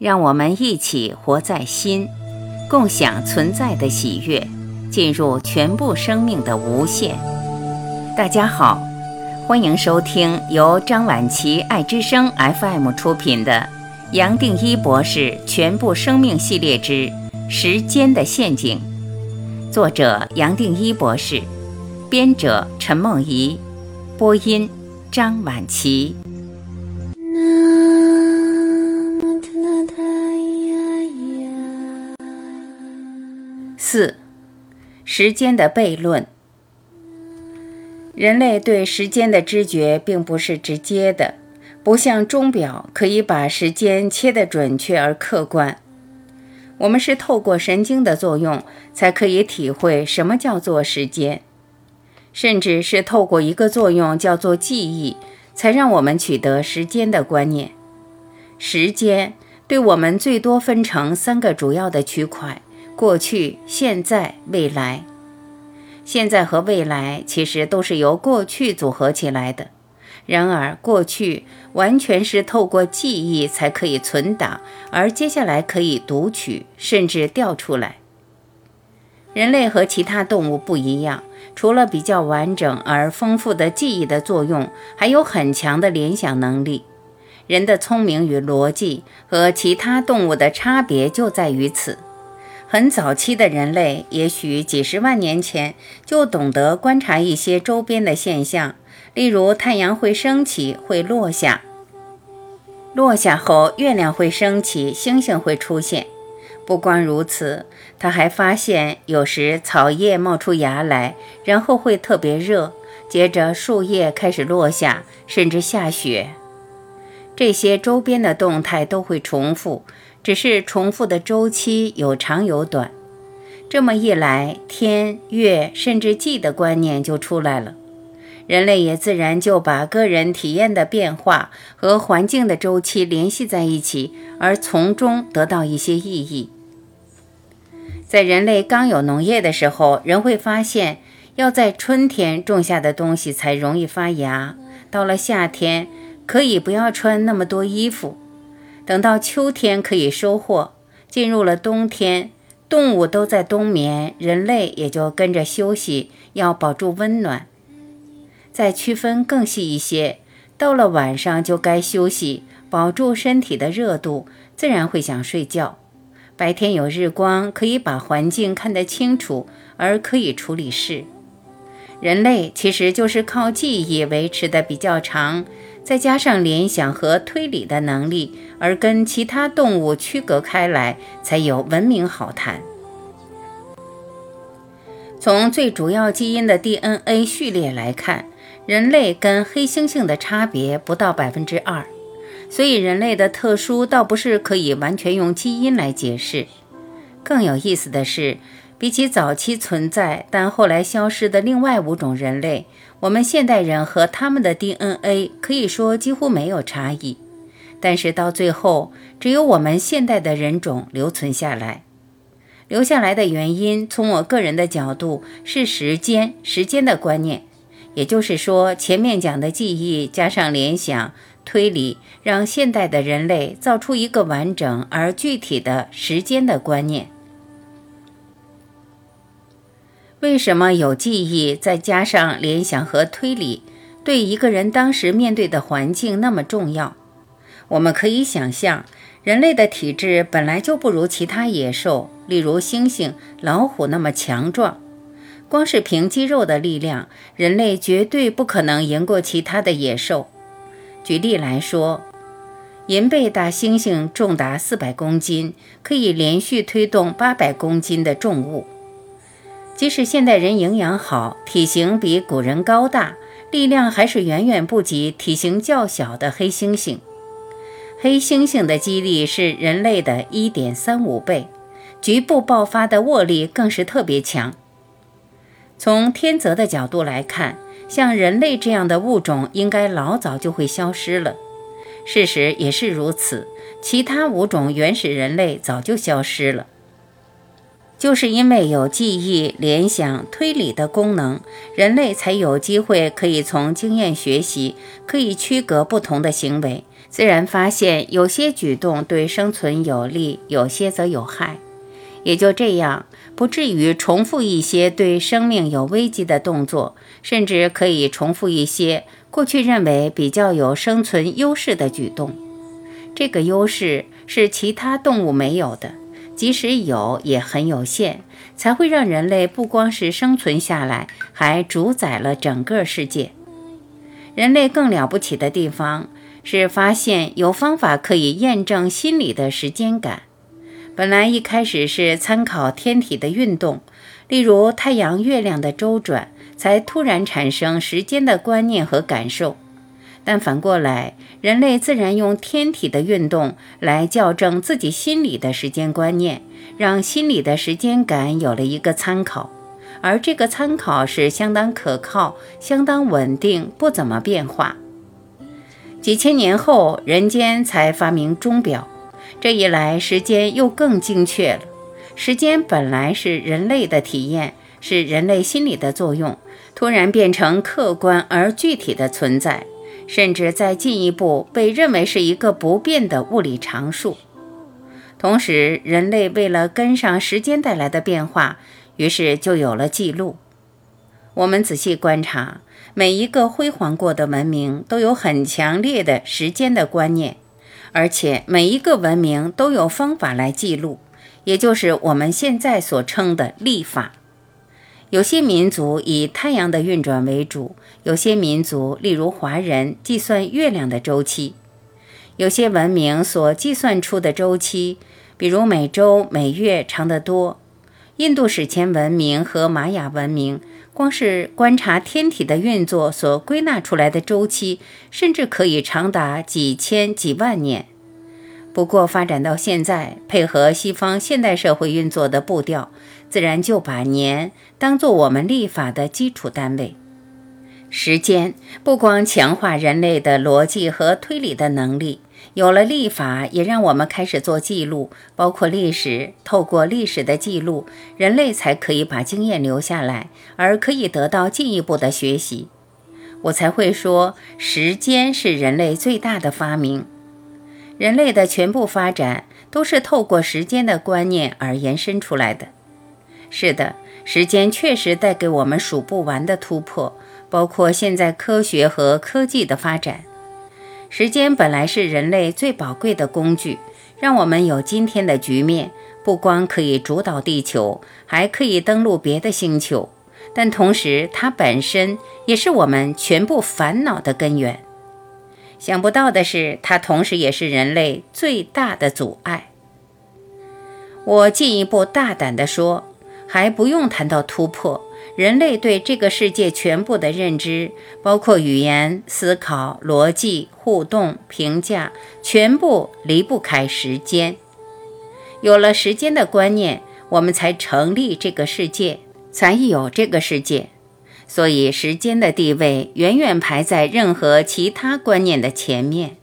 让我们一起活在心，共享存在的喜悦，进入全部生命的无限。大家好，欢迎收听由张晚琪爱之声 FM 出品的《杨定一博士全部生命系列之时间的陷阱》，作者杨定一博士，编者陈梦怡，播音张晚琪。四，时间的悖论。人类对时间的知觉并不是直接的，不像钟表可以把时间切得准确而客观。我们是透过神经的作用，才可以体会什么叫做时间，甚至是透过一个作用叫做记忆，才让我们取得时间的观念。时间对我们最多分成三个主要的区块。过去、现在、未来，现在和未来其实都是由过去组合起来的。然而，过去完全是透过记忆才可以存档，而接下来可以读取，甚至调出来。人类和其他动物不一样，除了比较完整而丰富的记忆的作用，还有很强的联想能力。人的聪明与逻辑和其他动物的差别就在于此。很早期的人类，也许几十万年前就懂得观察一些周边的现象，例如太阳会升起，会落下；落下后，月亮会升起，星星会出现。不光如此，他还发现有时草叶冒出芽来，然后会特别热，接着树叶开始落下，甚至下雪。这些周边的动态都会重复。只是重复的周期有长有短，这么一来，天、月甚至季的观念就出来了。人类也自然就把个人体验的变化和环境的周期联系在一起，而从中得到一些意义。在人类刚有农业的时候，人会发现要在春天种下的东西才容易发芽，到了夏天可以不要穿那么多衣服。等到秋天可以收获，进入了冬天，动物都在冬眠，人类也就跟着休息，要保住温暖。再区分更细一些，到了晚上就该休息，保住身体的热度，自然会想睡觉。白天有日光，可以把环境看得清楚，而可以处理事。人类其实就是靠记忆维持的比较长。再加上联想和推理的能力，而跟其他动物区隔开来，才有文明好谈。从最主要基因的 DNA 序列来看，人类跟黑猩猩的差别不到百分之二，所以人类的特殊倒不是可以完全用基因来解释。更有意思的是。比起早期存在但后来消失的另外五种人类，我们现代人和他们的 DNA 可以说几乎没有差异。但是到最后，只有我们现代的人种留存下来。留下来的原因，从我个人的角度是时间，时间的观念。也就是说，前面讲的记忆加上联想、推理，让现代的人类造出一个完整而具体的时间的观念。为什么有记忆，再加上联想和推理，对一个人当时面对的环境那么重要？我们可以想象，人类的体质本来就不如其他野兽，例如猩猩、老虎那么强壮。光是凭肌肉的力量，人类绝对不可能赢过其他的野兽。举例来说，银背大猩猩重达四百公斤，可以连续推动八百公斤的重物。即使现代人营养好，体型比古人高大，力量还是远远不及体型较小的黑猩猩。黑猩猩的肌力是人类的一点三五倍，局部爆发的握力更是特别强。从天择的角度来看，像人类这样的物种应该老早就会消失了。事实也是如此，其他物种原始人类早就消失了。就是因为有记忆、联想、推理的功能，人类才有机会可以从经验学习，可以区隔不同的行为，自然发现有些举动对生存有利，有些则有害。也就这样，不至于重复一些对生命有危机的动作，甚至可以重复一些过去认为比较有生存优势的举动。这个优势是其他动物没有的。即使有，也很有限，才会让人类不光是生存下来，还主宰了整个世界。人类更了不起的地方是发现有方法可以验证心理的时间感。本来一开始是参考天体的运动，例如太阳、月亮的周转，才突然产生时间的观念和感受。但反过来，人类自然用天体的运动来校正自己心里的时间观念，让心里的时间感有了一个参考，而这个参考是相当可靠、相当稳定，不怎么变化。几千年后，人间才发明钟表，这一来，时间又更精确了。时间本来是人类的体验，是人类心理的作用，突然变成客观而具体的存在。甚至再进一步被认为是一个不变的物理常数。同时，人类为了跟上时间带来的变化，于是就有了记录。我们仔细观察，每一个辉煌过的文明都有很强烈的时间的观念，而且每一个文明都有方法来记录，也就是我们现在所称的历法。有些民族以太阳的运转为主，有些民族，例如华人，计算月亮的周期。有些文明所计算出的周期，比如每周、每月长得多。印度史前文明和玛雅文明，光是观察天体的运作所归纳出来的周期，甚至可以长达几千几万年。不过发展到现在，配合西方现代社会运作的步调。自然就把年当作我们历法的基础单位。时间不光强化人类的逻辑和推理的能力，有了历法，也让我们开始做记录，包括历史。透过历史的记录，人类才可以把经验留下来，而可以得到进一步的学习。我才会说，时间是人类最大的发明。人类的全部发展都是透过时间的观念而延伸出来的。是的，时间确实带给我们数不完的突破，包括现在科学和科技的发展。时间本来是人类最宝贵的工具，让我们有今天的局面。不光可以主导地球，还可以登陆别的星球。但同时，它本身也是我们全部烦恼的根源。想不到的是，它同时也是人类最大的阻碍。我进一步大胆地说。还不用谈到突破，人类对这个世界全部的认知，包括语言、思考、逻辑、互动、评价，全部离不开时间。有了时间的观念，我们才成立这个世界，才有这个世界。所以，时间的地位远远排在任何其他观念的前面。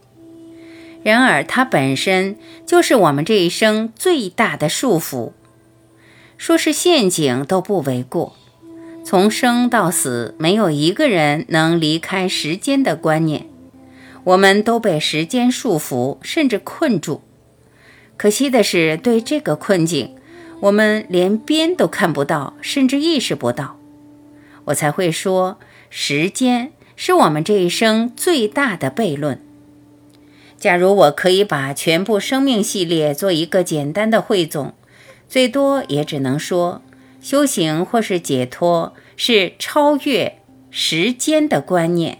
然而，它本身就是我们这一生最大的束缚。说是陷阱都不为过。从生到死，没有一个人能离开时间的观念。我们都被时间束缚，甚至困住。可惜的是，对这个困境，我们连边都看不到，甚至意识不到。我才会说，时间是我们这一生最大的悖论。假如我可以把全部生命系列做一个简单的汇总。最多也只能说，修行或是解脱是超越时间的观念。